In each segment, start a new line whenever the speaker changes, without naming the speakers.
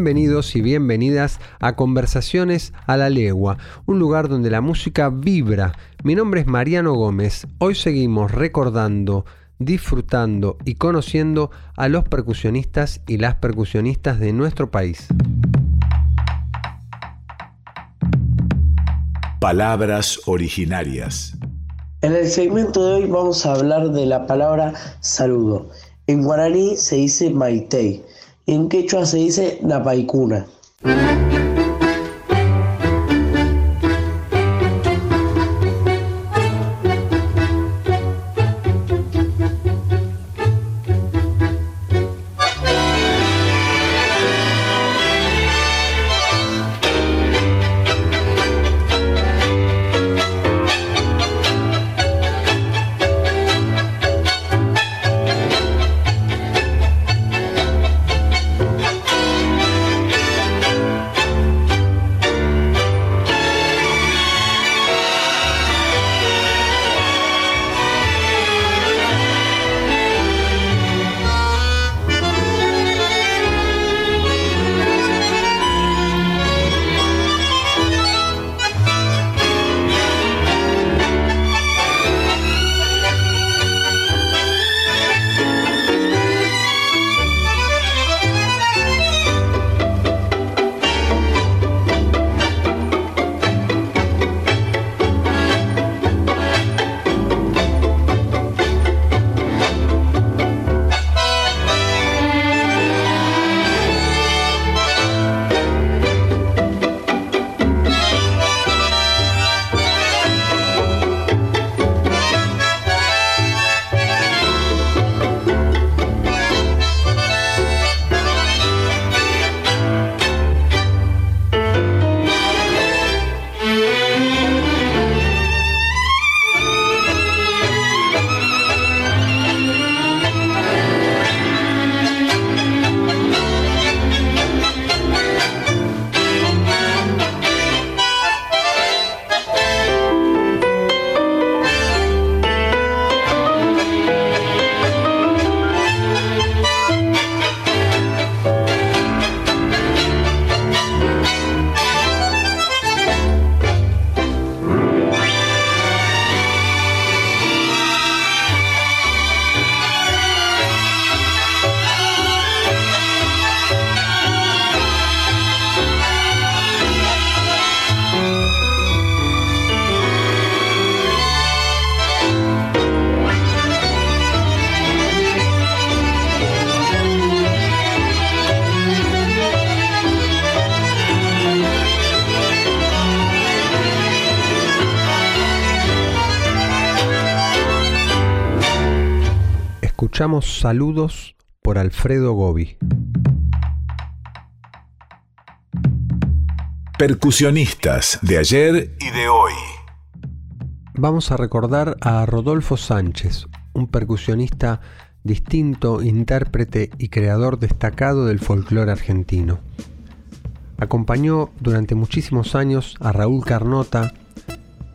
Bienvenidos y bienvenidas a Conversaciones a la Legua, un lugar donde la música vibra. Mi nombre es Mariano Gómez. Hoy seguimos recordando, disfrutando y conociendo a los percusionistas y las percusionistas de nuestro país.
Palabras originarias.
En el segmento de hoy vamos a hablar de la palabra saludo. En guaraní se dice maitei en quechua se dice napaicuna.
Escuchamos Saludos por Alfredo Gobi.
Percusionistas de ayer y de hoy.
Vamos a recordar a Rodolfo Sánchez, un percusionista distinto, intérprete y creador destacado del folclore argentino. Acompañó durante muchísimos años a Raúl Carnota,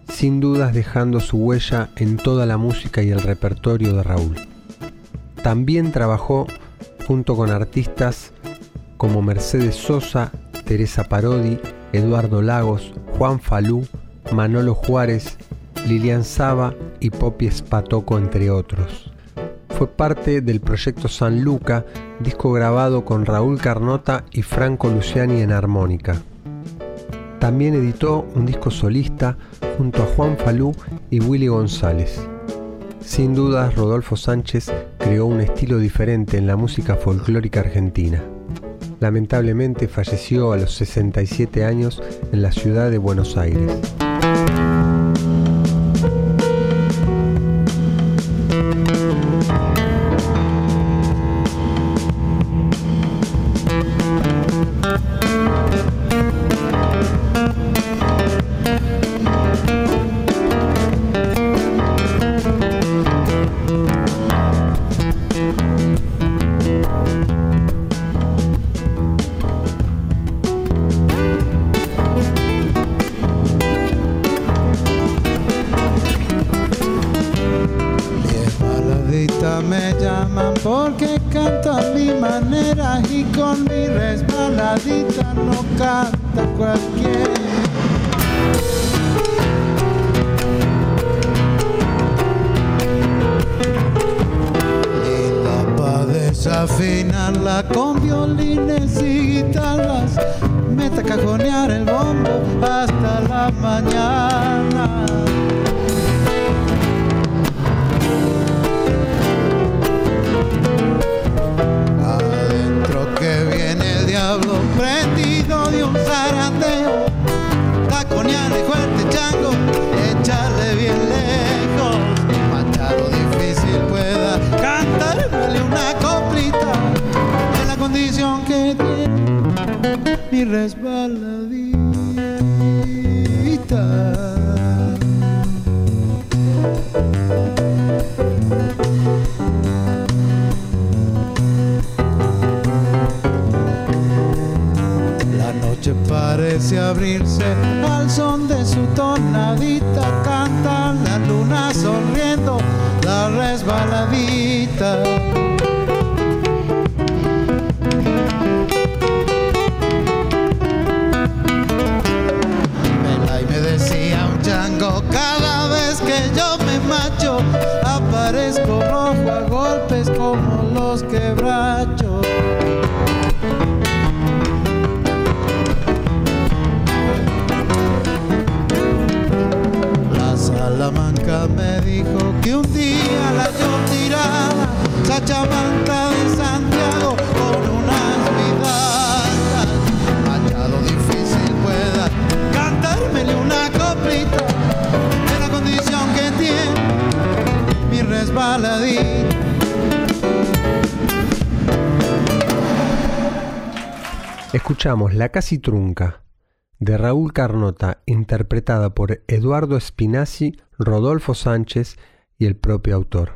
sin dudas dejando su huella en toda la música y el repertorio de Raúl. También trabajó junto con artistas como Mercedes Sosa, Teresa Parodi, Eduardo Lagos, Juan Falú, Manolo Juárez, Lilian Saba y Popi Spatoco, entre otros. Fue parte del proyecto San Luca, disco grabado con Raúl Carnota y Franco Luciani en armónica.
También editó un disco solista junto a Juan Falú y Willy González. Sin dudas, Rodolfo Sánchez creó un estilo diferente en la música folclórica argentina. Lamentablemente falleció a los 67 años en la ciudad de Buenos Aires. Escuchamos La Casi Trunca de Raúl Carnota, interpretada por Eduardo Spinazzi, Rodolfo Sánchez y el propio autor.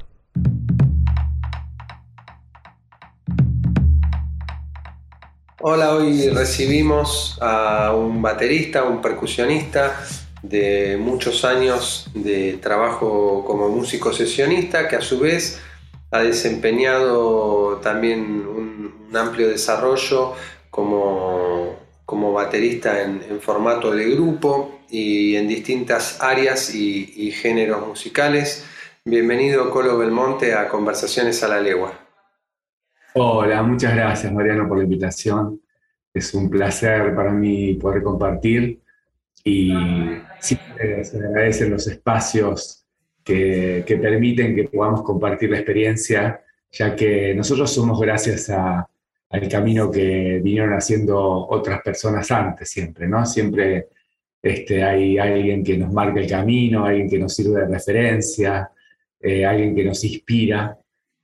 Hola, hoy recibimos a un baterista, un percusionista de muchos años de trabajo como músico sesionista, que a su vez ha desempeñado también un, amplio desarrollo como, como baterista en, formato de grupo y en distintas áreas y, géneros musicales. Bienvenido Colo Belmonte a Conversaciones a la Legua.
Hola, muchas gracias Mariano por la invitación. Es un placer para mí poder compartir y siempre se agradecen los espacios que, que, permiten que podamos compartir la experiencia, ya que nosotros somos gracias a, al camino que vinieron haciendo otras personas antes siempre, ¿no? Siempre este, hay alguien que nos marca el camino, alguien que nos sirve de referencia, eh, alguien que nos inspira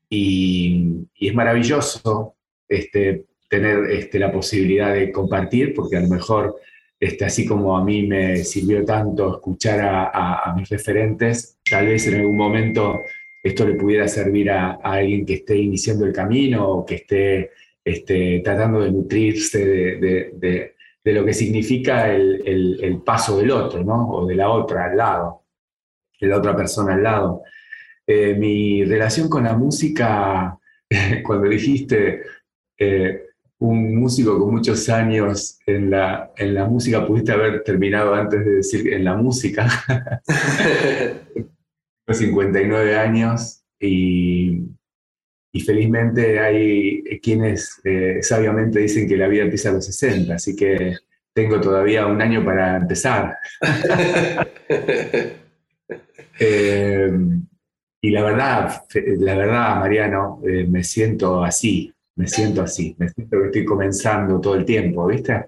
y, es maravilloso este, tener este, la posibilidad de compartir, porque a lo mejor, este, así como a mí me sirvió tanto escuchar a, a, mis referentes, tal vez en algún momento esto le pudiera servir a, a alguien que esté iniciando el camino o que esté este, tratando de nutrirse de, lo que significa el, paso del otro, ¿no? O de la otra al lado, de la otra persona al lado. Eh, mi relación con la música, cuando dijiste eh, un músico con muchos años en la, en la música, pudiste haber terminado antes de decir en la música. 59 años y y felizmente hay quienes eh, sabiamente dicen que la vida empieza a los 60, así que tengo todavía un año para empezar. Eh, y la verdad, la verdad, Mariano, eh, me siento así, me siento así, me siento que estoy comenzando todo el tiempo, ¿viste?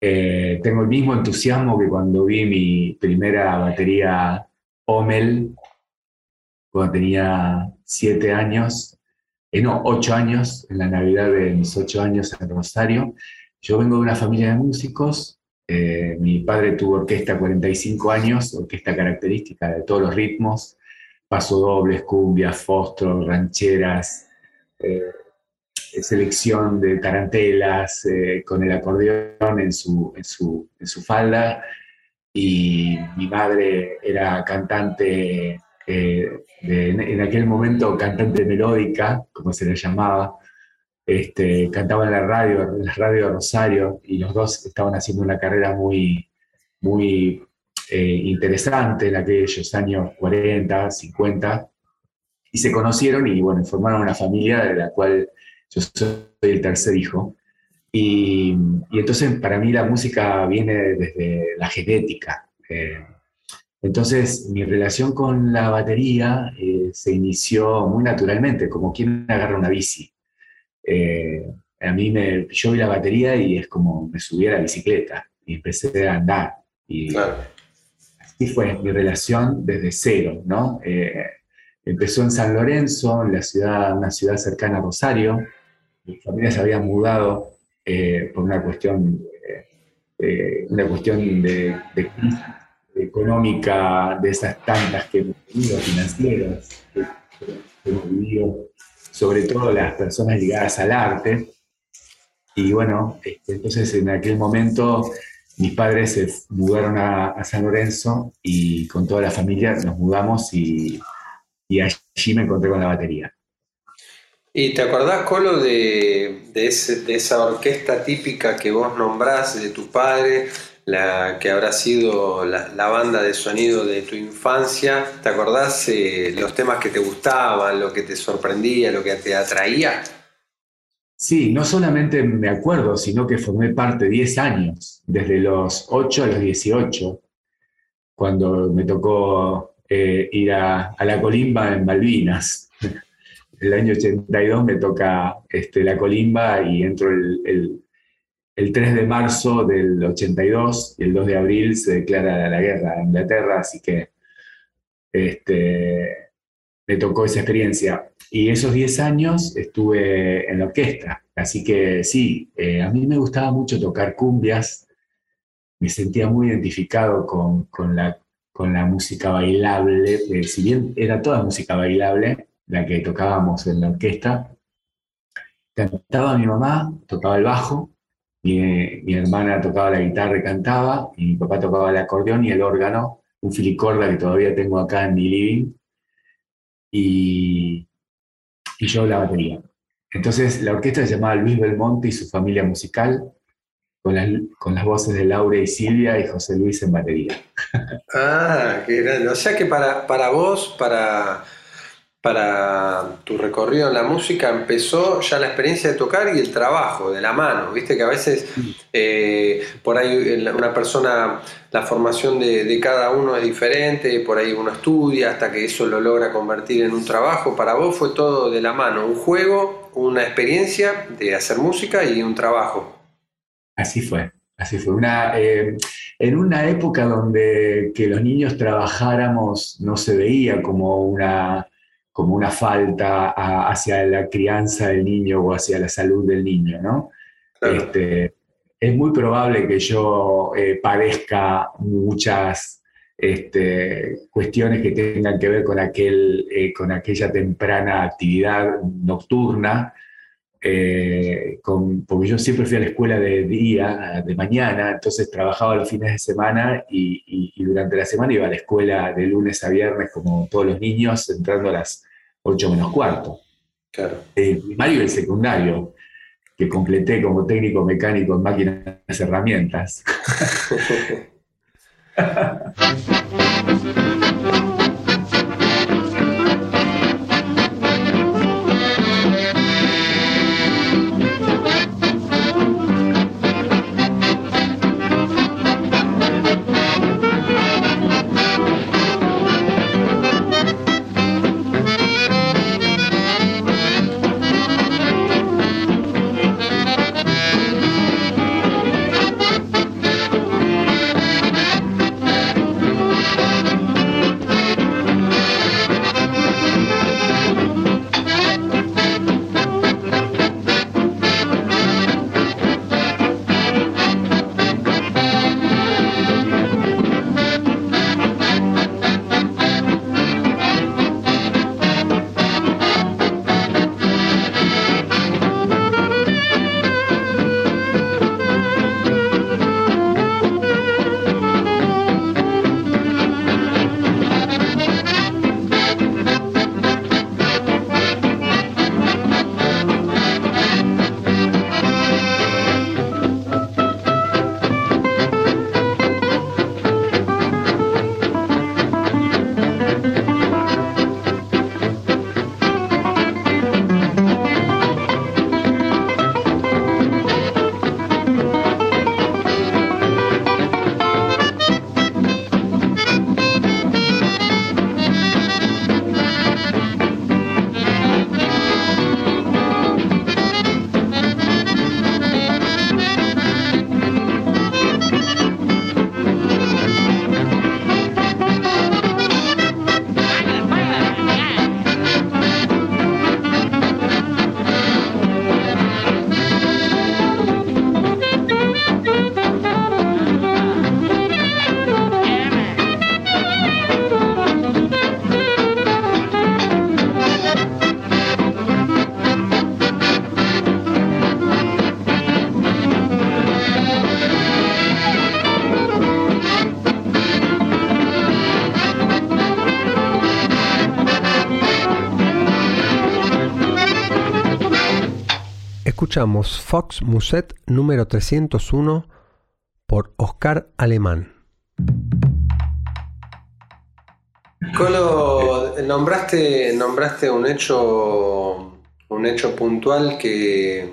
Eh, tengo el mismo entusiasmo que cuando vi mi primera batería Omel, cuando tenía siete años, no, ocho años, en la Navidad de mis ocho años en Rosario, yo vengo de una familia de músicos. Eh, mi padre tuvo orquesta 45 años, orquesta característica de todos los ritmos, pasodobles, cumbias, fostros, rancheras, eh, selección de tarantelas, eh, con el acordeón en su, en su falda. Y mi madre era cantante, en aquel momento cantante melódica, como se le llamaba, este, cantaba en la radio, en la radio de Rosario, y los dos estaban haciendo una carrera muy, muy eh, interesante en aquellos años 40, 50, y se conocieron y bueno, formaron una familia de la cual yo soy el tercer hijo. Y, entonces para mí la música viene desde la genética. Eh, entonces mi relación con la batería eh, se inició muy naturalmente, como quien agarra una bici. Eh, a mí me, yo vi la batería y es como me subí a la bicicleta y empecé a andar. Y así fue mi relación desde cero, ¿no? Eh, empezó en San Lorenzo, en la ciudad, una ciudad cercana a Rosario. Mi familia se había mudado eh, por una cuestión, una cuestión de, crisis económica de esas tantas que hemos tenido, financieras, que, que hemos vivido sobre todo las personas ligadas al arte. Y bueno, este, entonces en aquel momento mis padres se mudaron a, San Lorenzo y con toda la familia nos mudamos y, y, allí me encontré con la batería.
¿Y te acordás, Colo, de, de, de esa orquesta típica que vos nombrás de tu padre? La que habrá sido la, banda de sonido de tu infancia. ¿Te acordás eh, los temas que te gustaban, lo que te sorprendía, lo que te atraía?
Sí, no solamente me acuerdo, sino que formé parte 10 años, desde los 8 a los 18, cuando me tocó eh, ir a, la colimba en Malvinas. El año 82 me toca este, la colimba y entro el 3 de marzo del 82 y el 2 de abril se declara la guerra a Inglaterra, así que este, me tocó esa experiencia. Y esos 10 años estuve en la orquesta, así que sí, eh, a mí me gustaba mucho tocar cumbias, me sentía muy identificado con, la, con la música bailable, si bien era toda música bailable, la que tocábamos en la orquesta, cantaba mi mamá, tocaba el bajo, mi, hermana tocaba la guitarra y cantaba, y mi papá tocaba el acordeón y el órgano, un filicorda que todavía tengo acá en mi living, y, y yo la batería. Entonces la orquesta se llamaba Luis Belmonte y su familia musical, con las, con las voces de Laura y Silvia y José Luis en batería.
Ah, qué grande. O sea que para, para vos, para para tu recorrido en la música empezó ya la experiencia de tocar y el trabajo de la mano. Viste que a veces eh, por ahí una persona, la formación de, cada uno es diferente, por ahí uno estudia hasta que eso lo logra convertir en un trabajo. Para vos fue todo de la mano, un juego, una experiencia de hacer música y un trabajo.
Así fue, así fue. Una, eh, en una época donde que los niños trabajáramos no se veía como una como una falta hacia la crianza del niño o hacia la salud del niño, ¿no? Este, es muy probable que yo eh, padezca muchas este, cuestiones que tengan que ver con, aquel, eh, con aquella temprana actividad nocturna, eh, porque yo siempre fui a la escuela de día, de mañana, entonces trabajaba los fines de semana y, durante la semana iba a la escuela de lunes a viernes como todos los niños, entrando a las 8 menos cuarto.
Claro.
El primario y el secundario, que completé como técnico mecánico en máquinas herramientas.
escuchamos Fox Muset número 301 por Oscar Alemán. Colo, nombraste, nombraste un hecho, un hecho puntual que,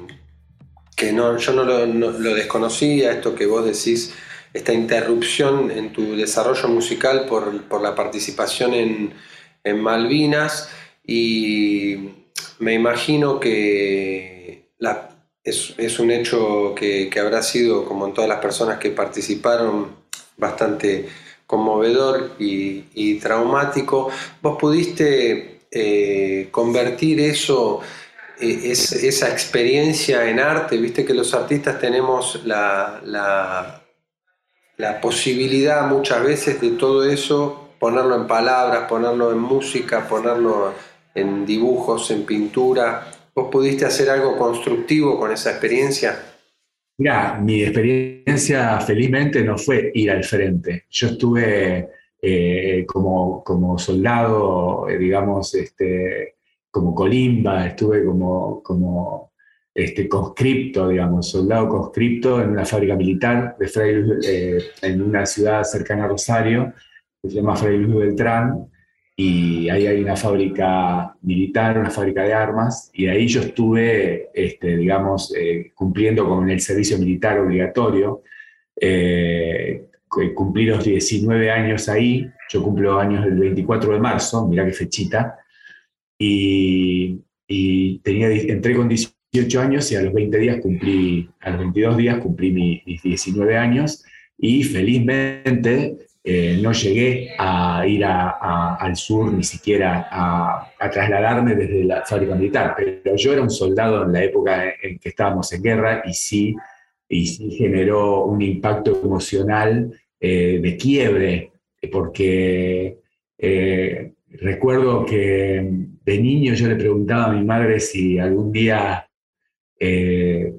que no, yo no lo, desconocía, esto que vos decís, esta interrupción en tu desarrollo musical por, la participación en, Malvinas y me imagino que es, un hecho que, habrá sido, como en todas las personas que participaron, bastante conmovedor y, traumático, vos pudiste eh, convertir eso, eh, esa experiencia en arte, viste que los artistas tenemos la, posibilidad muchas veces de todo eso, ponerlo en palabras, ponerlo en música, ponerlo en dibujos, en pintura. ¿Vos pudiste hacer algo constructivo con esa experiencia?
Mira, mi experiencia felizmente no fue ir al frente. Yo estuve eh, como, como, soldado, eh, digamos, este, como colimba, estuve como, como este, conscripto, digamos, soldado conscripto en una fábrica militar de Fray eh, en una ciudad cercana a Rosario, que se llama Fray Luis Beltrán, y ahí hay una fábrica militar, una fábrica de armas, y ahí yo estuve, este, digamos, eh, cumpliendo con el servicio militar obligatorio. Eh, cumplí los 19 años ahí, yo cumplo años el 24 de marzo, mira qué fechita, y, tenía, entré con 18 años y a los 20 días cumplí, a los 22 días cumplí mis 19 años, y felizmente eh, no llegué a ir al sur ni siquiera a, trasladarme desde la fábrica militar, pero yo era un soldado en la época en que estábamos en guerra y sí, y generó un impacto emocional eh, de quiebre, porque eh, recuerdo que de niño yo le preguntaba a mi madre si algún día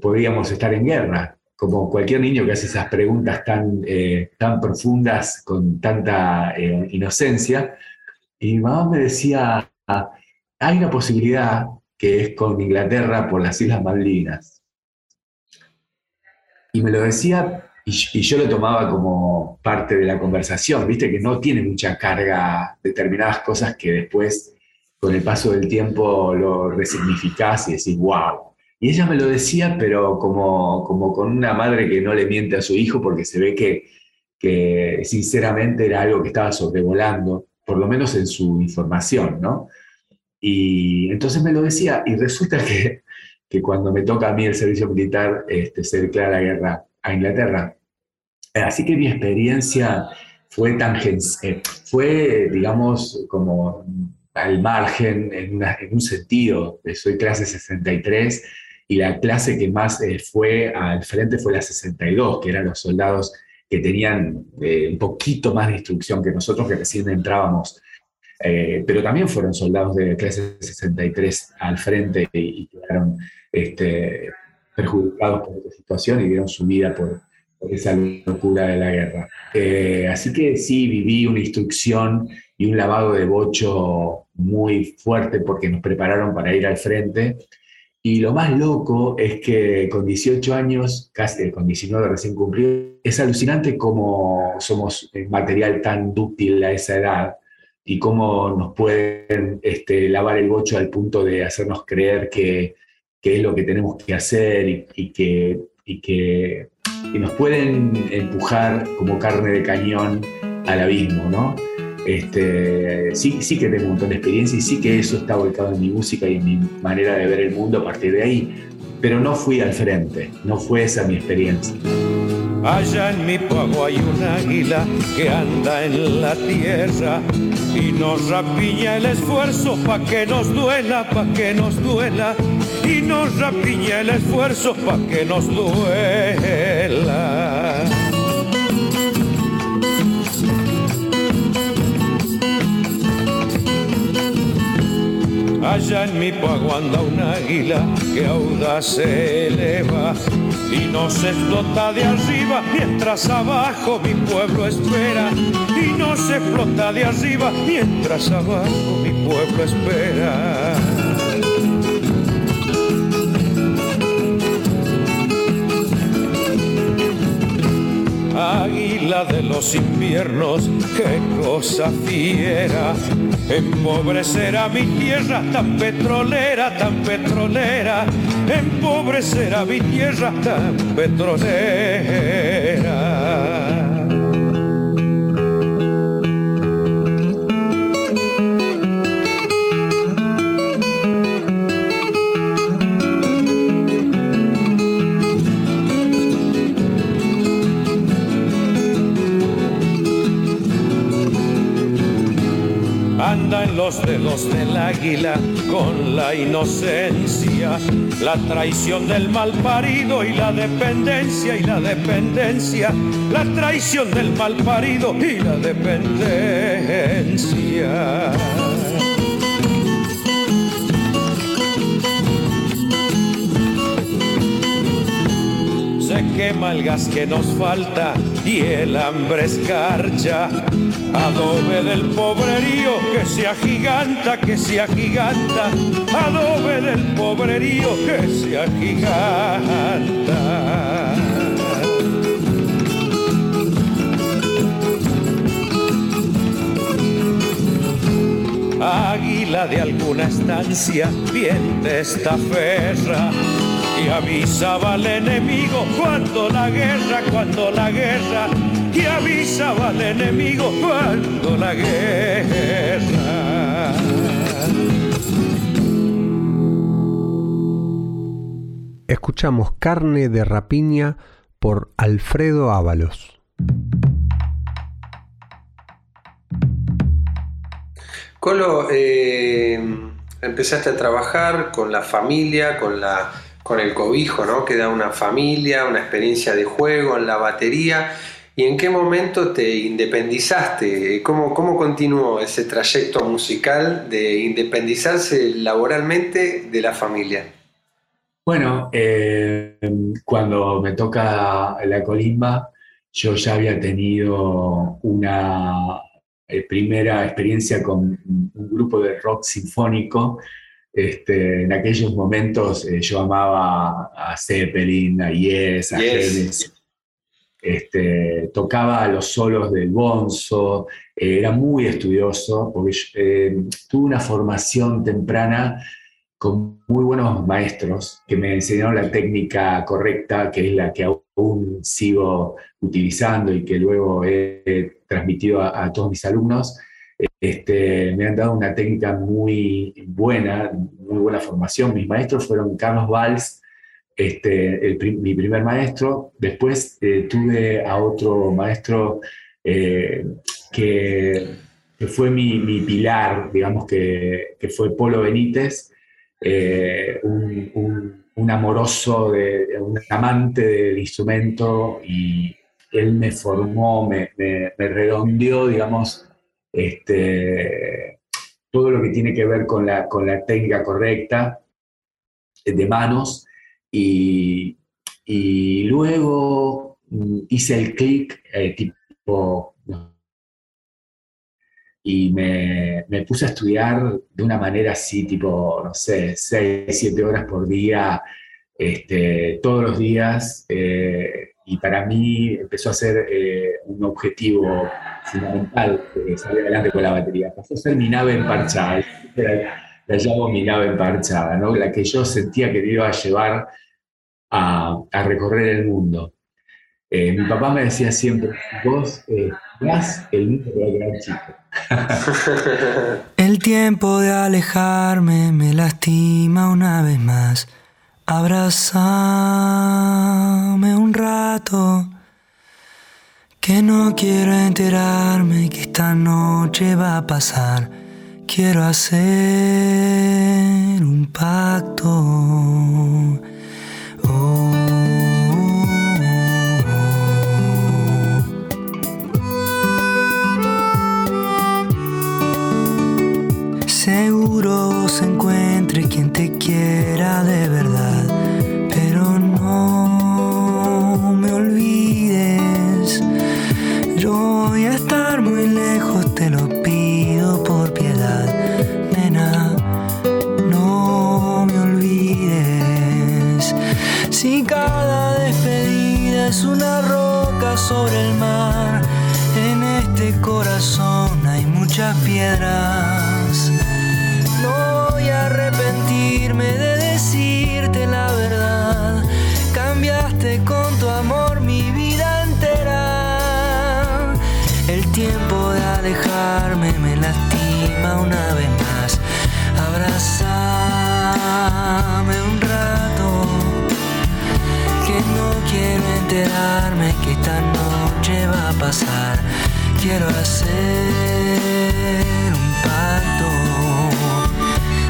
podíamos estar en guerra como cualquier niño que hace esas preguntas tan, eh, tan profundas, con tanta eh, inocencia. Y mi mamá me decía, hay una posibilidad que es con Inglaterra por las Islas Malvinas. Y me lo decía y, yo lo tomaba como parte de la conversación, viste que no tiene mucha carga determinadas cosas que después, con el paso del tiempo, lo resignificás y decís, wow, y ella me lo decía, pero como, como con una madre que no le miente a su hijo porque se ve que, que sinceramente era algo que estaba sobrevolando, por lo menos en su información, ¿no? Y entonces me lo decía, y resulta que, que cuando me toca a mí el servicio militar, este, se declara la guerra a Inglaterra. Así que mi experiencia fue tan, eh, fue, digamos, como al margen, en, en un sentido, soy clase 63, y la clase que más eh, fue al frente fue la 62, que eran los soldados que tenían eh, un poquito más de instrucción que nosotros, que recién entrábamos. Eh, pero también fueron soldados de clase 63 al frente y, quedaron este, perjudicados por esta situación y dieron su vida por, por esa locura de la guerra. así que sí, viví una instrucción y un lavado de bocho muy fuerte porque nos prepararon para ir al frente y lo más loco es que con 18 años, casi eh, con 19 recién cumplido, es alucinante cómo somos material tan dúctil a esa edad y cómo nos pueden este, lavar el bocho al punto de hacernos creer que, que es lo que tenemos que hacer y, que, y que nos pueden empujar como carne de cañón al abismo, ¿no? Este, sí, sí que tengo un montón de experiencia y sí que eso está volcado en mi música y en mi manera de ver el mundo a partir de ahí, pero no fui al frente, no fue esa mi experiencia.
Allá en mi pago hay un águila que anda en la tierra y nos rapiña el esfuerzo pa' que nos duela, pa' que nos duela y nos rapiña el esfuerzo pa' que nos duela. Allá en mi pago anda un águila que audaz se eleva y no se explota de arriba mientras abajo mi pueblo espera. Y no se explota de arriba mientras abajo mi pueblo espera. Águila de los inviernos, qué cosa fiera Empobrecerá mi tierra tan petrolera, tan petrolera. Empobrecerá mi tierra tan petrolera. En los dedos del águila con la inocencia, la traición del mal parido y la dependencia y la dependencia, la traición del mal parido y la dependencia. Quema el gas que nos falta y el hambre escarcha Adobe del pobrerío que se agiganta, que se agiganta. Adobe del pobrerío que se agiganta. Águila de alguna estancia, bien de esta ferra y avisaba al enemigo cuando la guerra, cuando la guerra y avisaba al enemigo cuando la guerra.
Escuchamos Carne de Rapiña por Alfredo Ábalos.
Colo, eh, empezaste a trabajar con la familia, con, la, con el cobijo, ¿no? Que da una familia, una experiencia de juego en la batería ¿Y en qué momento te independizaste? ¿Cómo, cómo continuó ese trayecto musical de independizarse laboralmente de la familia?
Bueno, eh, cuando me toca la colimba, yo ya había tenido una eh, primera experiencia con un grupo de rock sinfónico. Este, en aquellos momentos eh, yo amaba a Zeppelin, a Yes, a yes. Este, tocaba los solos del bonzo, eh, era muy estudioso, porque eh, tuve una formación temprana con muy buenos maestros que me enseñaron la técnica correcta, que es la que aún sigo utilizando y que luego he transmitido a, todos mis alumnos. Este, me han dado una técnica muy buena, muy buena formación. Mis maestros fueron Carlos Valls, este, mi primer maestro. Después eh, tuve a otro maestro eh, que, fue mi, pilar, digamos que, fue Polo Benítez, eh, un, amoroso, de, un amante del instrumento y él me formó, me, redondeó, digamos, este, todo lo que tiene que ver con la, con la técnica correcta de manos y, luego mm, hice el clic eh, tipo... Y me, puse a estudiar de una manera así, tipo, no sé, seis, siete horas por día, este, todos los días. Eh, y para mí empezó a ser eh, un objetivo fundamental salir adelante con la batería. Pasó a ser mi nave emparchada, la, llamo mi nave emparchada, ¿no? la que yo sentía que me iba a llevar a, recorrer el mundo. Eh, mi papá me decía siempre, vos eh, el mundo te va a quedar chico.
el tiempo de alejarme me lastima una vez más. Abrazame un rato, que no quiero enterarme que esta noche va a pasar. Quiero hacer un pacto. Seguro se encuentre quien te quiera de verdad, es una roca sobre el mar. En este corazón hay muchas piedras. No voy a arrepentirme de decirte la verdad. Cambiaste con tu amor mi vida entera. El tiempo de alejarme me lastima una vez más. Abrazame un quiero enterarme que esta noche va a pasar. Quiero hacer un pacto.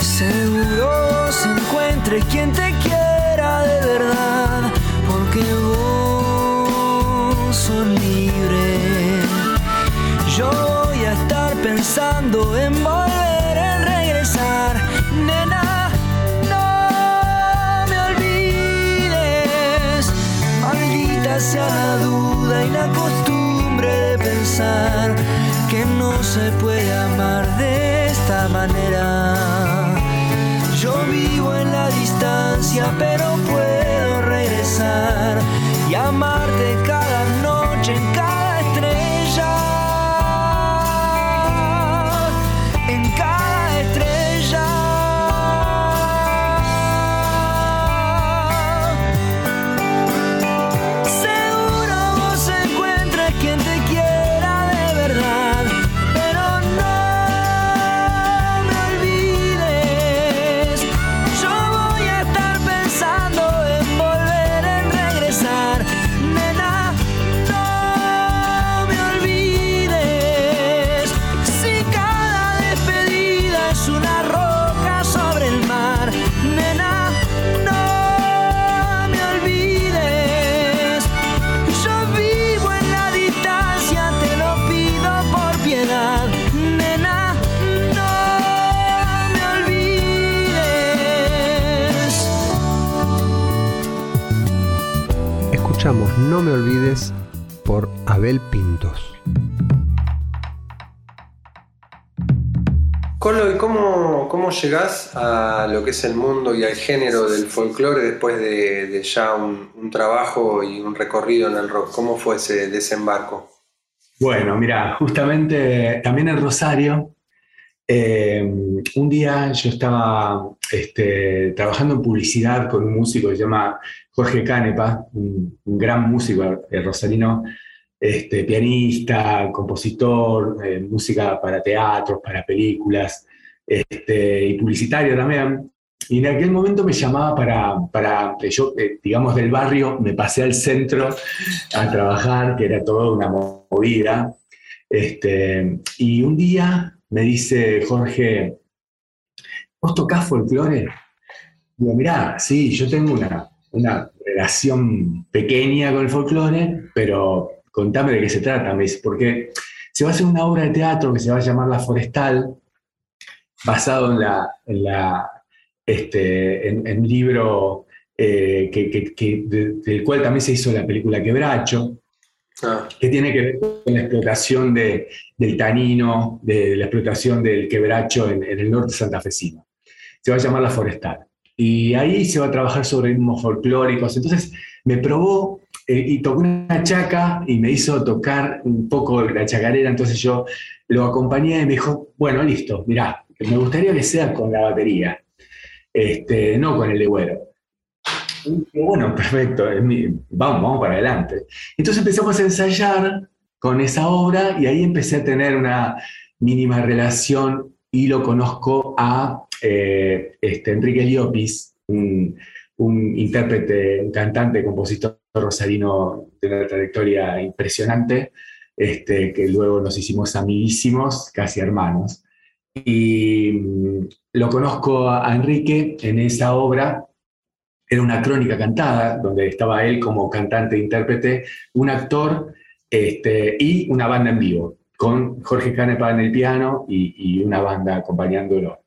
Seguro se encuentre quien te quiera de verdad. Porque vos sos libre. Yo voy a estar pensando en volver La duda y la costumbre de pensar que no se puede amar de esta manera. Yo vivo en la distancia, pero puedo regresar y amarte cada noche No me olvides por
Abel Pintos.
Colo, ¿y cómo, cómo llegás a lo que es el mundo y al género del folclore después de, de ya un, un trabajo y un recorrido en el rock? ¿Cómo fue ese desembarco?
Bueno, mira, justamente también en Rosario, eh, un día yo estaba este, trabajando en publicidad con un músico que se llama Jorge Canepa, un, gran músico eh, rosarino, este, pianista, compositor, eh, música para teatros, para películas, este, y publicitario también. Y en aquel momento me llamaba para, para yo, eh, digamos, del barrio, me pasé al centro a trabajar, que era toda una movida. Este, y un día me dice Jorge, ¿vos tocás folclore? Digo, mirá, sí, yo tengo una, una relación pequeña con el folclore, pero contame de qué se trata, me dice, porque se va a hacer una obra de teatro que se va a llamar La Forestal, basado en, la, en, la, este, en, en un libro eh, que, que- que- de- del cual también se hizo la película Quebracho,
Ah,
que tiene que ver con la explotación de- del tanino, de la explotación del quebracho en, en el norte santafesino. Se va a llamar La Forestal. Y ahí se va a trabajar sobre ritmos folclóricos. Entonces me probó eh, y tocó una chaca y me hizo tocar un poco la chacarera. Entonces yo lo acompañé y me dijo, bueno, listo, mirá, me gustaría que sea con la batería, este, no con el legüero. Bueno, perfecto, vamos, vamos para adelante. Entonces empezamos a ensayar con esa obra y ahí empecé a tener una mínima relación y lo conozco a eh, este, Enrique Liopis, un, intérprete, un cantante, compositor rosarino de una trayectoria impresionante, este, que luego nos hicimos amiguísimos, casi hermanos. Y mm, lo conozco a, a Enrique en esa obra, era una crónica cantada, donde estaba él como cantante e intérprete, un actor este, y una banda en vivo, con Jorge Canepa en el piano y, y una banda acompañándolo.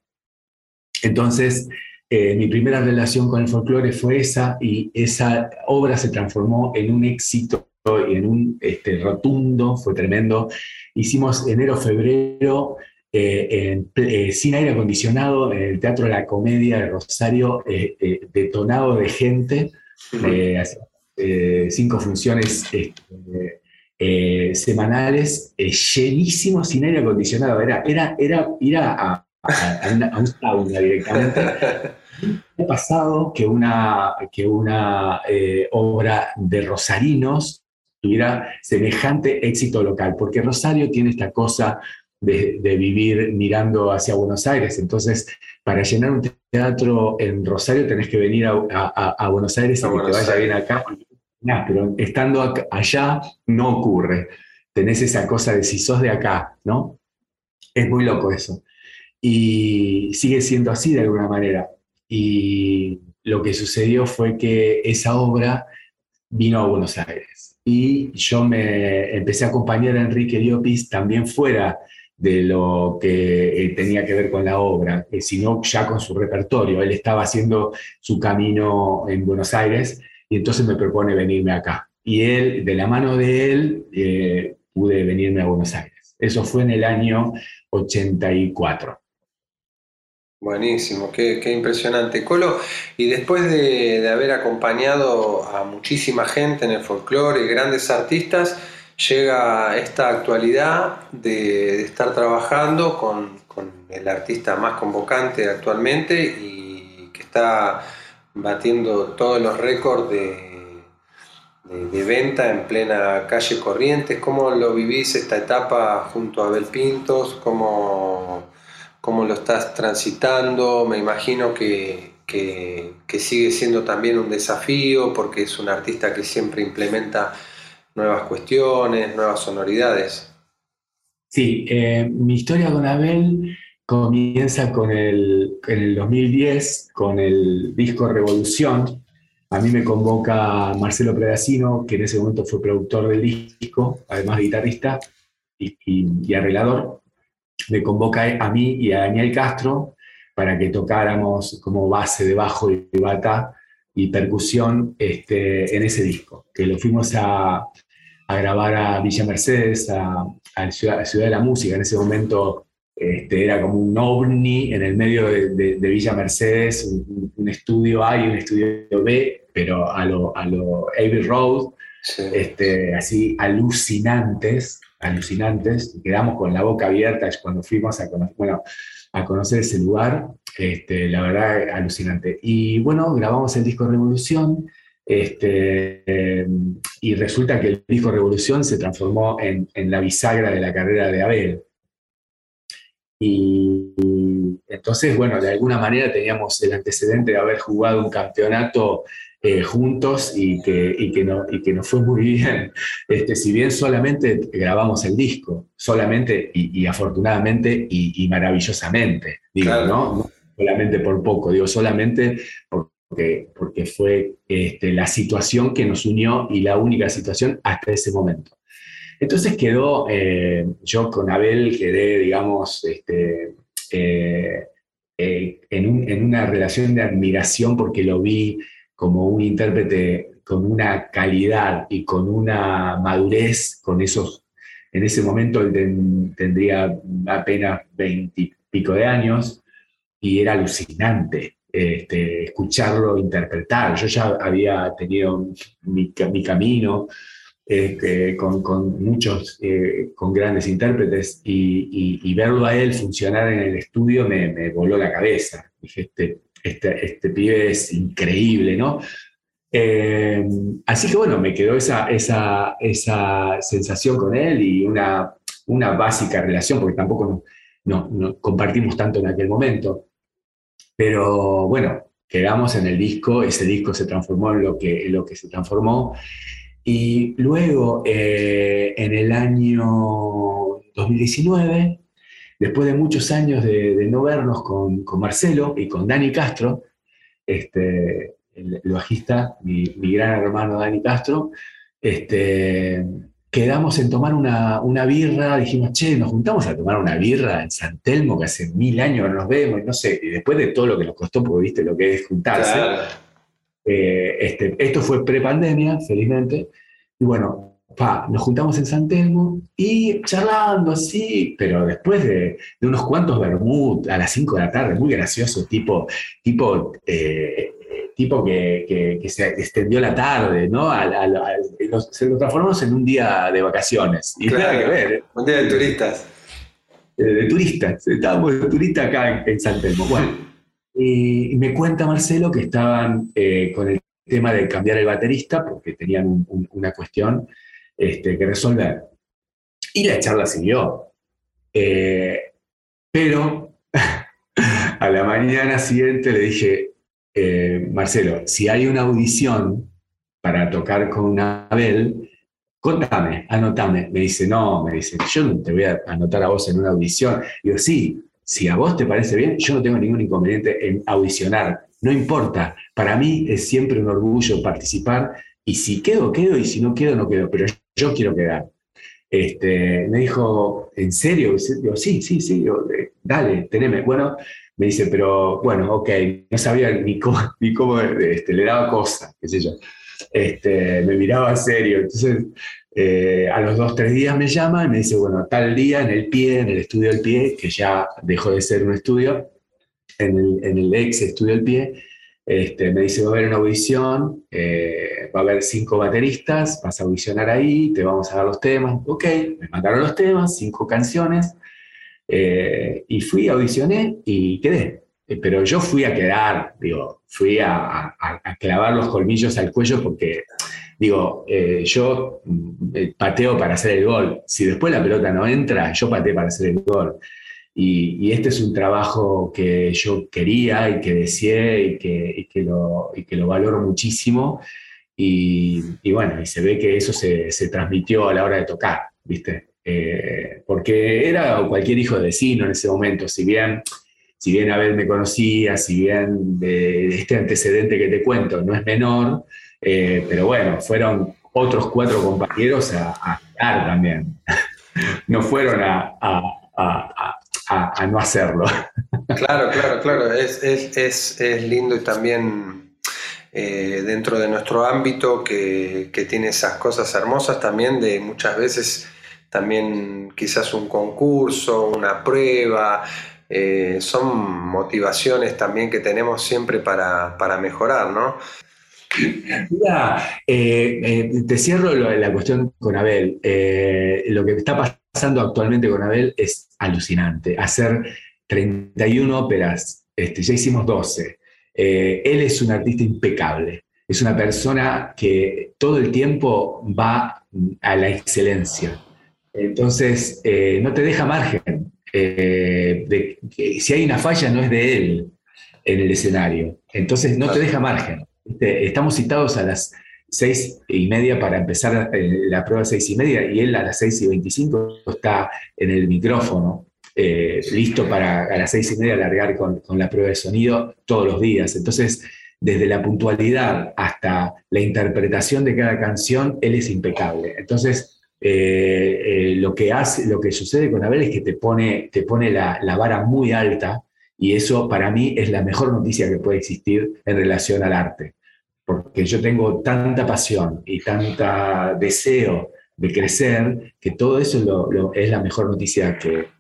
Entonces, eh, mi primera relación con el folclore fue esa y esa obra se transformó en un éxito y en un este, rotundo, fue tremendo. Hicimos enero-febrero eh, en ple- eh, sin aire acondicionado en el Teatro La Comedia de Rosario, eh, eh, detonado de gente, eh, eh, cinco funciones este, eh, semanales, llenísimo sin aire acondicionado. Era, era, era ir a, un sauna directamente. Ha pasado que una, que una obra de Rosarinos tuviera semejante éxito local, porque Rosario tiene esta cosa de, vivir mirando hacia Buenos Aires. Entonces, para llenar un teatro en Rosario tenés que venir a, Buenos Aires y que te vaya bien acá. Pero estando allá no ocurre. Tenés esa cosa de si sos de acá, ¿no? Es muy loco eso. Y sigue siendo así de alguna manera. Y lo que sucedió fue que esa obra vino a Buenos Aires. Y yo me empecé a acompañar a Enrique Diopis también fuera de lo que eh, tenía que ver con la obra, eh, sino ya con su repertorio. Él estaba haciendo su camino en Buenos Aires y entonces me propone venirme acá. Y él, de la mano de él, eh, pude venirme a Buenos Aires. Eso fue en el año 84.
Buenísimo, qué, impresionante. Colo, y después de, de haber acompañado a muchísima gente en el folclore y grandes artistas, llega esta actualidad de, estar trabajando con, el artista más convocante actualmente y que está batiendo todos los récords de, de, venta en plena calle Corrientes. ¿Cómo lo vivís esta etapa junto a Abel Pintos? ¿Cómo, cómo lo estás transitando? Me imagino que, que sigue siendo también un desafío porque es un artista que siempre implementa nuevas cuestiones, nuevas sonoridades.
Sí, eh, mi historia con Abel comienza con el, en el 2010 con el disco Revolución. A mí me convoca Marcelo Predacino, que en ese momento fue productor del disco, además guitarrista y, arreglador. Me convoca a mí y a Daniel Castro para que tocáramos como base de bajo y bata y percusión este, en ese disco, que lo fuimos a, a grabar a Villa Mercedes, a, a Ciudad, de la Música. En ese momento este, era como un ovni en el medio de, Villa Mercedes, un, estudio A y un estudio B, pero a lo, a lo Abbey Road, este, así alucinantes, alucinantes. Quedamos con la boca abierta cuando fuimos a conocer, bueno, a conocer ese lugar. Este, la verdad, alucinante. Y bueno, grabamos el disco Revolución este, y resulta que el disco Revolución se transformó en, la bisagra de la carrera de Abel. Y, entonces, bueno, de alguna manera teníamos el antecedente de haber jugado un campeonato eh, juntos y que, que no, y que nos fue muy bien. Este, si bien solamente grabamos el disco, solamente y, afortunadamente y, maravillosamente, digo, ¿no? ¿no? solamente por poco, digo solamente por, porque, fue este, la situación que nos unió y la única situación hasta ese momento. Entonces quedó, eh, yo con Abel quedé, digamos, este, eh, eh, en, una relación de admiración porque lo vi como un intérprete con una calidad y con una madurez, con esos, en ese momento él tendría apenas veintipico de años y era alucinante. Este, escucharlo interpretar. Yo ya había tenido mi, camino este, con, muchos, eh, con grandes intérpretes y, verlo a él funcionar en el estudio me, voló la cabeza. Dije, este, este, este pibe es increíble, ¿no? Eh, así que bueno, me quedó esa, esa, esa sensación con él y una, una básica relación, porque tampoco no compartimos tanto en aquel momento. Pero bueno, quedamos en el disco, ese disco se transformó en lo que, lo que se transformó. Y luego, eh, en el año 2019, después de muchos años de, no vernos con, Marcelo y con Dani Castro, este, el, bajista, mi, gran hermano Dani Castro, este, quedamos en tomar una, una, birra, dijimos, che, nos juntamos a tomar una birra en San Telmo, que hace mil años no nos vemos, y no sé, y después de todo lo que nos costó, porque viste lo que es juntarse, eh, este, esto fue pre-pandemia, felizmente, y bueno, pa, nos juntamos en San Telmo y charlando así, pero después de, de unos cuantos vermut a las 5 de la tarde, muy gracioso, tipo, tipo eh, tipo que, se extendió la tarde, ¿no? se lo transformamos en un día de vacaciones. Y nada que ver. ¿eh?
Un día de turistas.
De, turistas, estábamos de turistas acá en, San Telmo. Bueno, y, me cuenta Marcelo que estaban eh, con el tema de cambiar el baterista porque tenían una cuestión este, que resolver. Y la charla siguió. Eh, pero a la mañana siguiente le dije, eh, Marcelo, si hay una audición para tocar con Abel, contame, anotame. Me dice, no, me dice, yo no te voy a anotar a vos en una audición. Digo, sí, si a vos te parece bien, yo no tengo ningún inconveniente en audicionar. No importa, para mí es siempre un orgullo participar y si quedo, quedo y si no quedo, no quedo, pero yo quiero quedar. Este, me dijo, ¿en serio? Digo, sí, sí, sí, dale, teneme. Bueno, me dice, pero bueno, ok, no sabía ni cómo, ni cómo este, le daba cosa, qué sé yo. Este, me miraba serio. Entonces, eh, a los dos, tres días me llama y me dice, bueno, tal día en el pie, en el estudio del pie, que ya dejó de ser un estudio, en el, en el ex estudio del pie, este, me dice, va a haber una audición, eh, va a haber cinco bateristas, vas a audicionar ahí, te vamos a dar los temas. Ok, me mandaron los temas, cinco canciones, eh, y fui, audicioné y quedé. Eh, pero yo fui a quedar, digo, fui a, clavar los colmillos al cuello porque, digo, yo mm, pateo para hacer el gol. Si después la pelota no entra, yo pateo para hacer el gol. Y, este es un trabajo que yo quería y que deseé y que, que, lo, que lo valoro muchísimo. Y, bueno, y se ve que eso se, se, transmitió a la hora de tocar, ¿viste? Eh, porque era cualquier hijo de vecino en ese momento, si bien, si bien Abel me conocía, si bien de, este antecedente que te cuento no es menor, eh, pero bueno, fueron otros cuatro compañeros a, a también. no fueron a, no hacerlo.
Claro, claro, claro. Es, es, es, lindo y también eh, dentro de nuestro ámbito que, que, tiene esas cosas hermosas también de muchas veces también quizás un concurso, una prueba. Eh, son motivaciones también que tenemos siempre para, para mejorar, ¿no?
Mira, eh, te cierro la cuestión con Abel. lo que está pasando actualmente con Abel es alucinante. Hacer 31 óperas, este, ya hicimos 12. Eh, él es un artista impecable. Es una persona que todo el tiempo va a la excelencia. Entonces, eh, no te deja margen. Eh, de, si hay una falla, no es de él en el escenario. Entonces, no te deja margen. Estamos citados a las seis y media para empezar eh, la prueba seis y media y él a las seis y veinticinco está en el micrófono, eh, listo para a las seis y media alargar con, la prueba de sonido todos los días. Entonces, desde la puntualidad hasta la interpretación de cada canción, él es impecable. Entonces, eh, lo, que hace, lo que sucede con Abel es que te pone, te pone la, la vara muy alta y eso para mí es la mejor noticia que puede existir en relación al arte porque yo tengo tanta pasión y tanta deseo de crecer, que todo eso es la mejor noticia que,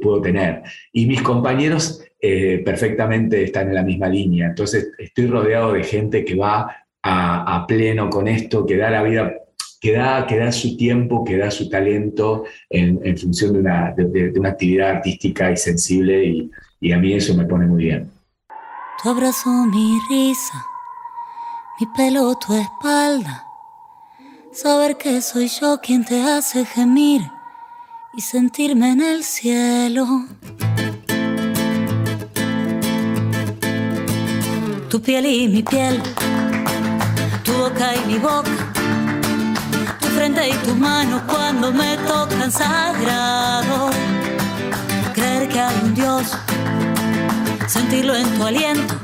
puedo tener. Y mis compañeros eh, perfectamente están en la misma línea, entonces estoy rodeado de gente que va a, pleno con esto, que da la vida, que da, que da su tiempo, que da su talento en, función de una, de, una, actividad artística y sensible, y, y a mí eso me pone muy bien.
Tu abrazo, mi risa mi pelo, tu espalda. Saber que soy yo quien te hace gemir y sentirme en el cielo. Tu piel y mi piel, tu boca y mi boca, frente y tus manos cuando me tocan sagrado. Creer que hay un Dios, sentirlo en tu aliento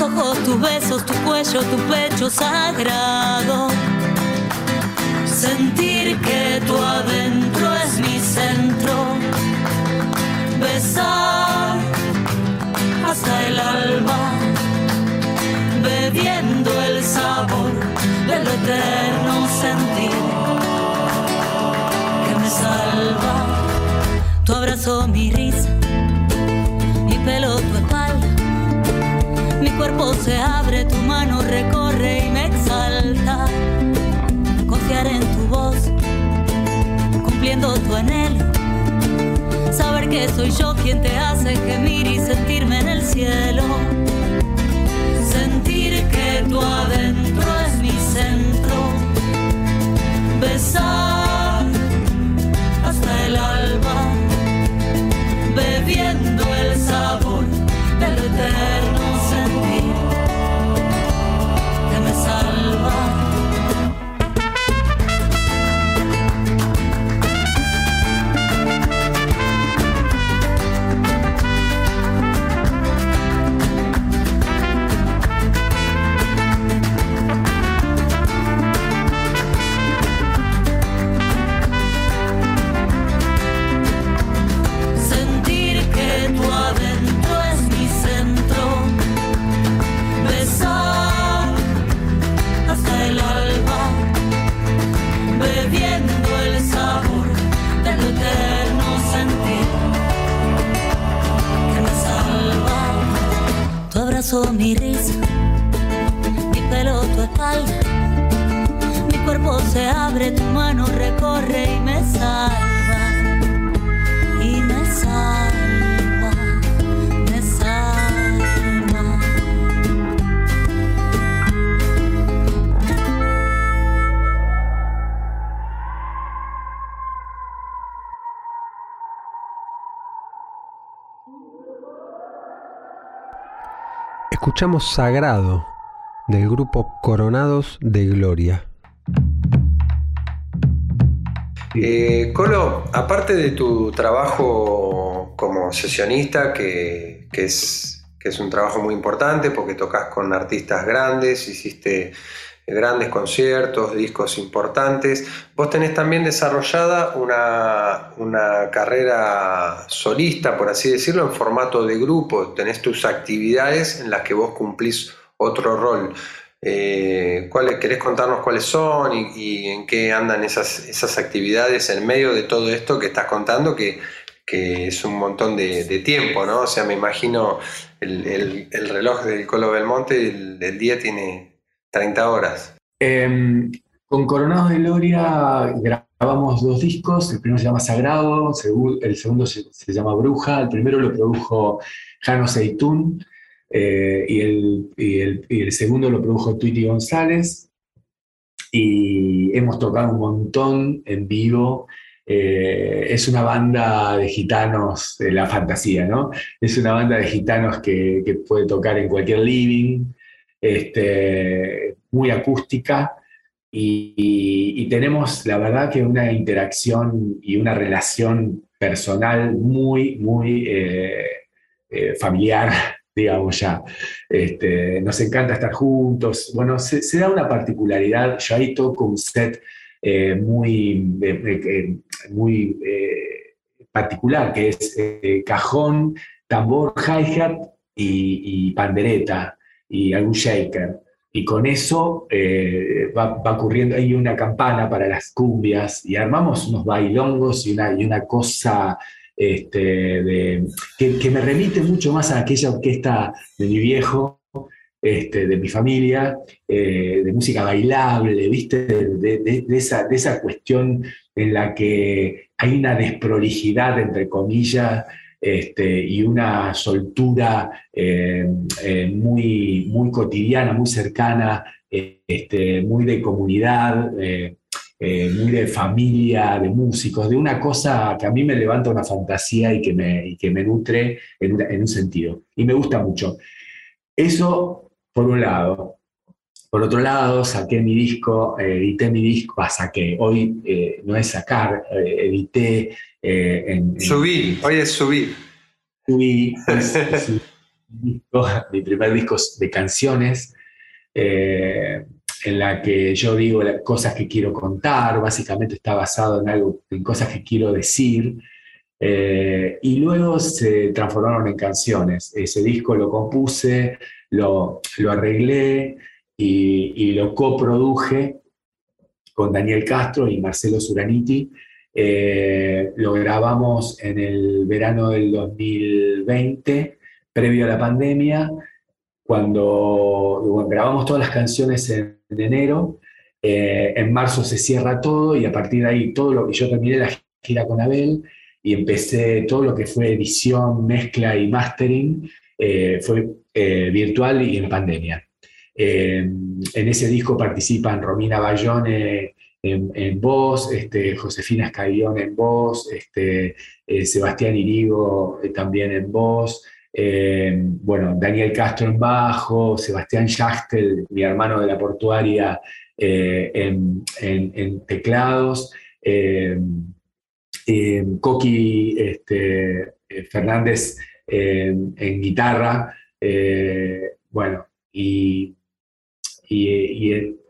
ojos, tus besos, tu cuello, tu pecho sagrado. Sentir que tu adentro es mi centro. Besar hasta el alba, bebiendo el sabor del eterno sentir que me salva. Tu abrazo, mi risa, mi pelo, tu espalda mi cuerpo se abre, tu mano recorre y me exalta. Confiar en tu voz, cumpliendo tu anhelo. Saber que soy yo quien te hace gemir y sentirme en el cielo. Sentir que tu adentro centro. Besar mi risa, mi pelo tu espalda, mi cuerpo se abre, tu mano recorre y me salva, y me salva,
Escuchamos Sagrado del grupo Coronados de Gloria.
Eh, Colo, aparte de tu trabajo como sesionista, que, es, que es un trabajo muy importante porque tocas con artistas grandes, hiciste grandes conciertos, discos importantes. Vos tenés también desarrollada una, una, carrera solista, por así decirlo, en formato de grupo. Tenés tus actividades en las que vos cumplís otro rol. Eh, ¿cuáles, ¿Querés contarnos cuáles son y, en qué andan esas, esas, actividades en medio de todo esto que estás contando? Que, que es un montón de, tiempo, ¿no? O sea, me imagino el, el, el reloj del Colo Belmonte, el, el día tiene, 30 horas.
Eh, con Coronados de Gloria grabamos dos discos, el primero se llama Sagrado, el segundo se, llama Bruja, el primero lo produjo Jano Seitún eh, y, el, segundo lo produjo Tweety González y hemos tocado un montón en vivo. Eh, es una banda de gitanos de la fantasía, ¿no? Es una banda de gitanos que puede tocar en cualquier living, este, muy acústica y, tenemos la verdad que una interacción y una relación personal muy, muy eh, eh, familiar, digamos ya. Este, nos encanta estar juntos. Bueno, se, da una particularidad. Yo ahí toco un set eh, muy, muy particular, que es cajón, tambor, hi-hat y pandereta y algún shaker. Y con eso eh, va, va, ocurriendo, hay una campana para las cumbias y armamos unos bailongos y una, y una cosa este, de, que, que, me remite mucho más a aquella orquesta de mi viejo, este, de mi familia, eh, de música bailable, ¿viste? De, de, de, esa, de esa cuestión en la que hay una desprolijidad, entre comillas, este, y una soltura eh, eh, muy, muy cotidiana, muy cercana, este, muy de comunidad, eh, muy de familia, de músicos, de una cosa que a mí me levanta una fantasía y que me, que me nutre en, un sentido. Y me gusta mucho. Eso, por un lado. Por otro lado, saqué mi disco, edité mi disco, a saqué, hoy no es sacar, edité eh, en, en,
subir.
Subí, es, es mi, disco, mi, primer disco de canciones, en la que yo digo cosas que quiero contar, básicamente está basado en algo, en cosas que quiero decir, y luego se transformaron en canciones. Ese disco lo compuse, lo, lo arreglé, y, y, lo coproduje con Daniel Castro y Marcelo Suraniti. Eh, lo grabamos en el verano del 2020, previo a la pandemia, cuando grabamos todas las canciones en, enero, eh, en marzo se cierra todo y a partir de ahí todo lo que yo terminé la gira con Abel y empecé todo lo que fue edición, mezcla y mastering, eh, fue virtual y en pandemia. en ese disco participan Romina Bayone en, voz, este, Josefina Escayón en voz, este, Sebastián Irigo también en voz, eh, bueno, Daniel Castro en bajo, Sebastián Schachtel, mi hermano de la portuaria, eh, en, teclados, eh, Coqui este, Fernández en guitarra, bueno, y,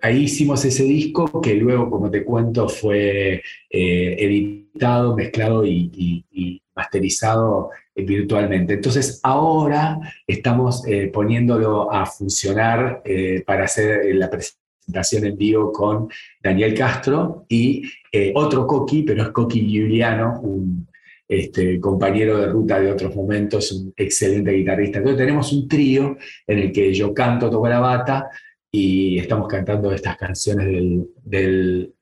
ahí hicimos ese disco que luego, como te cuento, fue editado, mezclado y masterizado eh, virtualmente. Entonces ahora estamos eh, poniéndolo a funcionar eh, para hacer la presentación en vivo con Daniel Castro y otro Coqui, pero es Coqui Giuliano, un este, compañero de ruta de otros momentos, un excelente guitarrista. Entonces tenemos un trío en el que yo canto, toco la bata y estamos cantando estas canciones del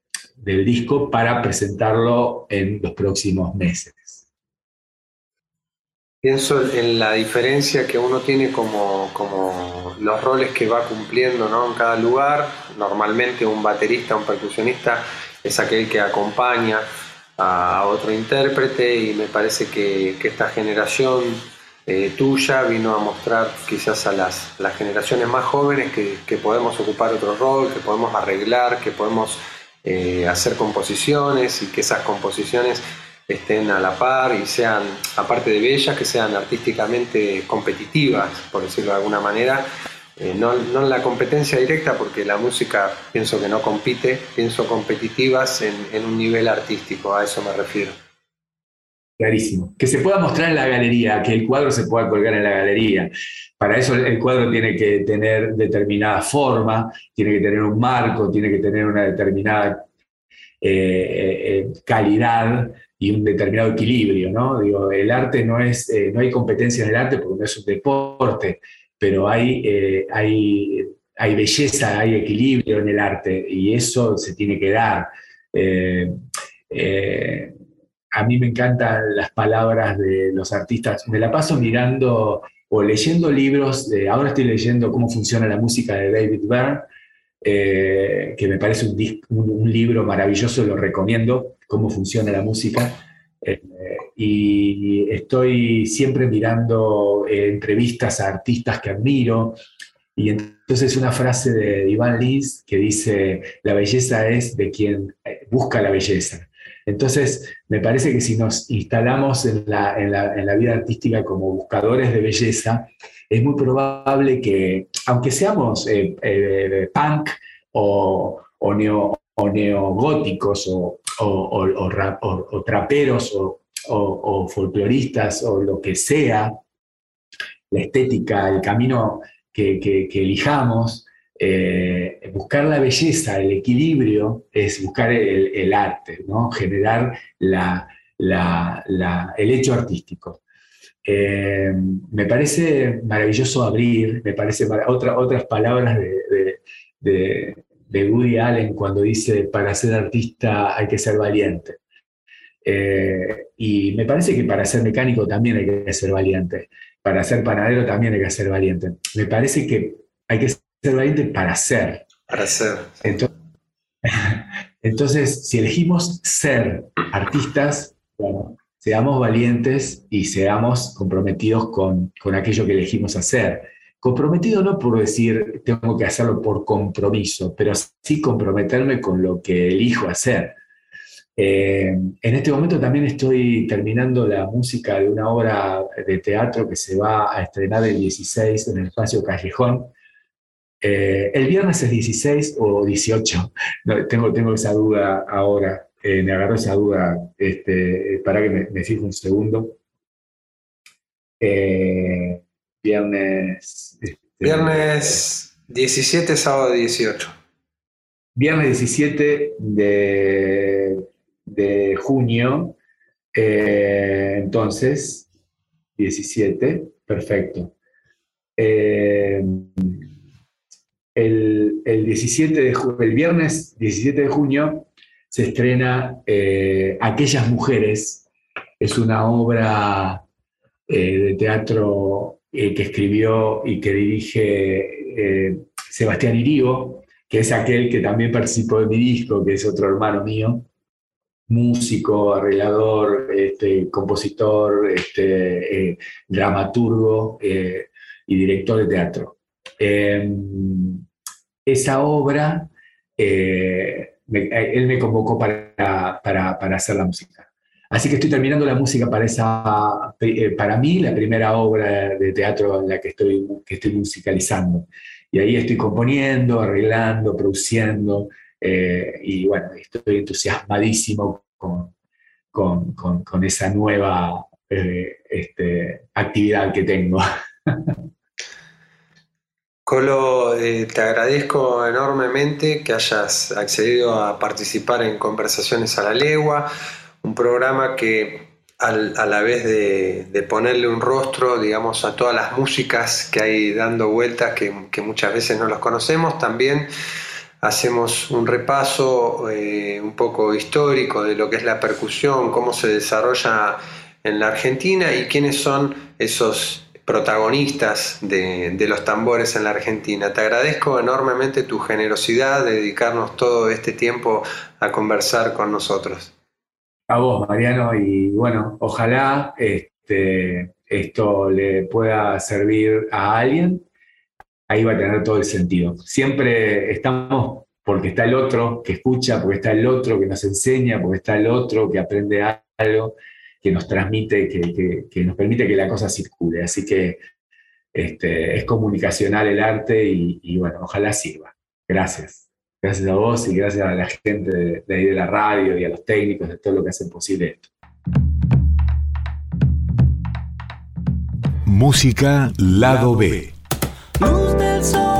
disco para presentarlo en los próximos meses.
Pienso en la diferencia que uno tiene como, como los roles que va cumpliendo ¿no? en cada lugar. Normalmente un baterista, un percusionista es aquel que acompaña a otro intérprete y me parece que, que esta generación eh, tuya vino a mostrar quizás a las, las generaciones más jóvenes que, que, podemos ocupar otro rol, que podemos arreglar, que podemos eh, hacer composiciones y que esas composiciones estén a la par y sean, aparte de bellas, que sean artísticamente competitivas, por decirlo de alguna manera. Eh, no, no, en la competencia directa, porque la música pienso que no compite, pienso competitivas en, en un nivel artístico, a eso me refiero.
Clarísimo. Que se pueda mostrar en la galería, que el cuadro se pueda colgar en la galería. Para eso el cuadro tiene que tener determinada forma, tiene que tener un marco, tiene que tener una determinada eh, eh, calidad y un determinado equilibrio, ¿no? Digo, el arte no es, eh, no hay competencia en el arte porque no es un deporte, pero hay, eh, hay, hay belleza, hay equilibrio en el arte y eso se tiene que dar. Eh, a mí me encantan las palabras de los artistas. Me la paso mirando o leyendo libros. Ahora estoy leyendo cómo funciona la música de David Byrne, que me parece un, libro maravilloso, lo recomiendo cómo funciona la música. Eh, y estoy siempre mirando eh, entrevistas a artistas que admiro. Y entonces una frase de Iván Lins que dice, la belleza es de quien eh, busca la belleza. Entonces, me parece que si nos instalamos en la, en la, en la vida artística como buscadores de belleza, es muy probable que, aunque seamos punk o, o, neo, o neogóticos o, o, traperos o, folcloristas o lo que sea, la estética, el camino que, elijamos, eh, buscar la belleza, el equilibrio, es buscar el, arte, ¿no? generar el hecho artístico. Eh, me parece maravilloso abrir, me parece otra, otras palabras de, de Woody Allen cuando dice, para ser artista hay que ser valiente. Eh, y me parece que para ser mecánico también hay que ser valiente. Para ser panadero también hay que ser valiente. Me parece que hay que ser valiente para ser.
Para ser.
Entonces, si elegimos ser artistas, bueno, seamos valientes y seamos comprometidos con, con aquello que elegimos hacer. Comprometido no por decir tengo que hacerlo por compromiso, pero sí comprometerme con lo que elijo hacer. Eh, en este momento también estoy terminando la música de una obra de teatro que se va a estrenar el 16 en el espacio Callejón. Eh, el viernes es 16 o 18, tengo, tengo esa duda ahora, eh, me agarró esa duda, este, para que me, me fijo un segundo. Viernes. Este,
viernes 17, sábado 18.
Viernes 17 de, de junio. Eh, entonces, 17, perfecto. Eh, el, 17 de el viernes 17 de junio se estrena eh, Aquellas Mujeres. Es una obra eh, de teatro que escribió y que dirige Sebastián Irigo, que es aquel que también participó de mi disco, que es otro hermano mío músico, arreglador, este, compositor, este, eh, dramaturgo eh, y director de teatro. Em, esa obra, eh, él me convocó para, para, hacer la música. Así que estoy terminando la música para esa, para mí, la primera obra de teatro en la que estoy, que estoy musicalizando. Y ahí estoy componiendo, arreglando, produciendo, eh, y bueno, estoy entusiasmadísimo con, con, esa nueva eh, este, actividad que tengo.
Colo, eh, te agradezco enormemente que hayas accedido a participar en Conversaciones a la Legua, un programa que a la vez de, ponerle un rostro, digamos, a todas las músicas que hay dando vueltas, que, muchas veces no las conocemos, también hacemos un repaso eh, un poco histórico de lo que es la percusión, cómo se desarrolla en la Argentina y quiénes son esos protagonistas de, los tambores en la Argentina. Te agradezco enormemente tu generosidad de dedicarnos todo este tiempo a conversar con nosotros.
A vos, Mariano, y bueno, ojalá este, esto le pueda servir a alguien ahí va a tener todo el sentido. Siempre estamos porque está el otro que escucha, porque está el otro que nos enseña, porque está el otro que aprende algo, que nos transmite, que, nos permite que la cosa circule. Así que este, es comunicacional el arte y, bueno, ojalá sirva. Gracias. Gracias a vos y gracias a la gente de, de ahí de la radio y a los técnicos de todo lo que hacen posible esto.
Música Lado B.
Luz del sol.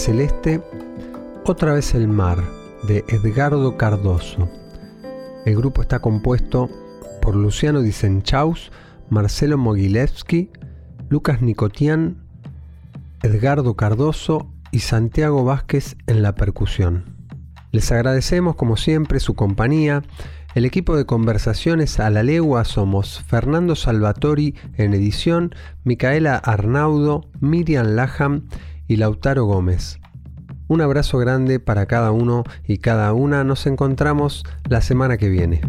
Celeste Otra vez el mar de Edgardo Cardoso. El grupo está compuesto por Luciano Dicenchaus, Marcelo Mogilevsky, Lucas Nicotian, Edgardo Cardoso y Santiago Vázquez en la percusión. Les agradecemos como siempre su compañía. El equipo de conversaciones a la legua somos Fernando Salvatori en edición, Micaela Arnaudo, Miriam Laham y Lautaro Gómez. Un abrazo grande para cada uno y cada una. Nos encontramos la semana que viene.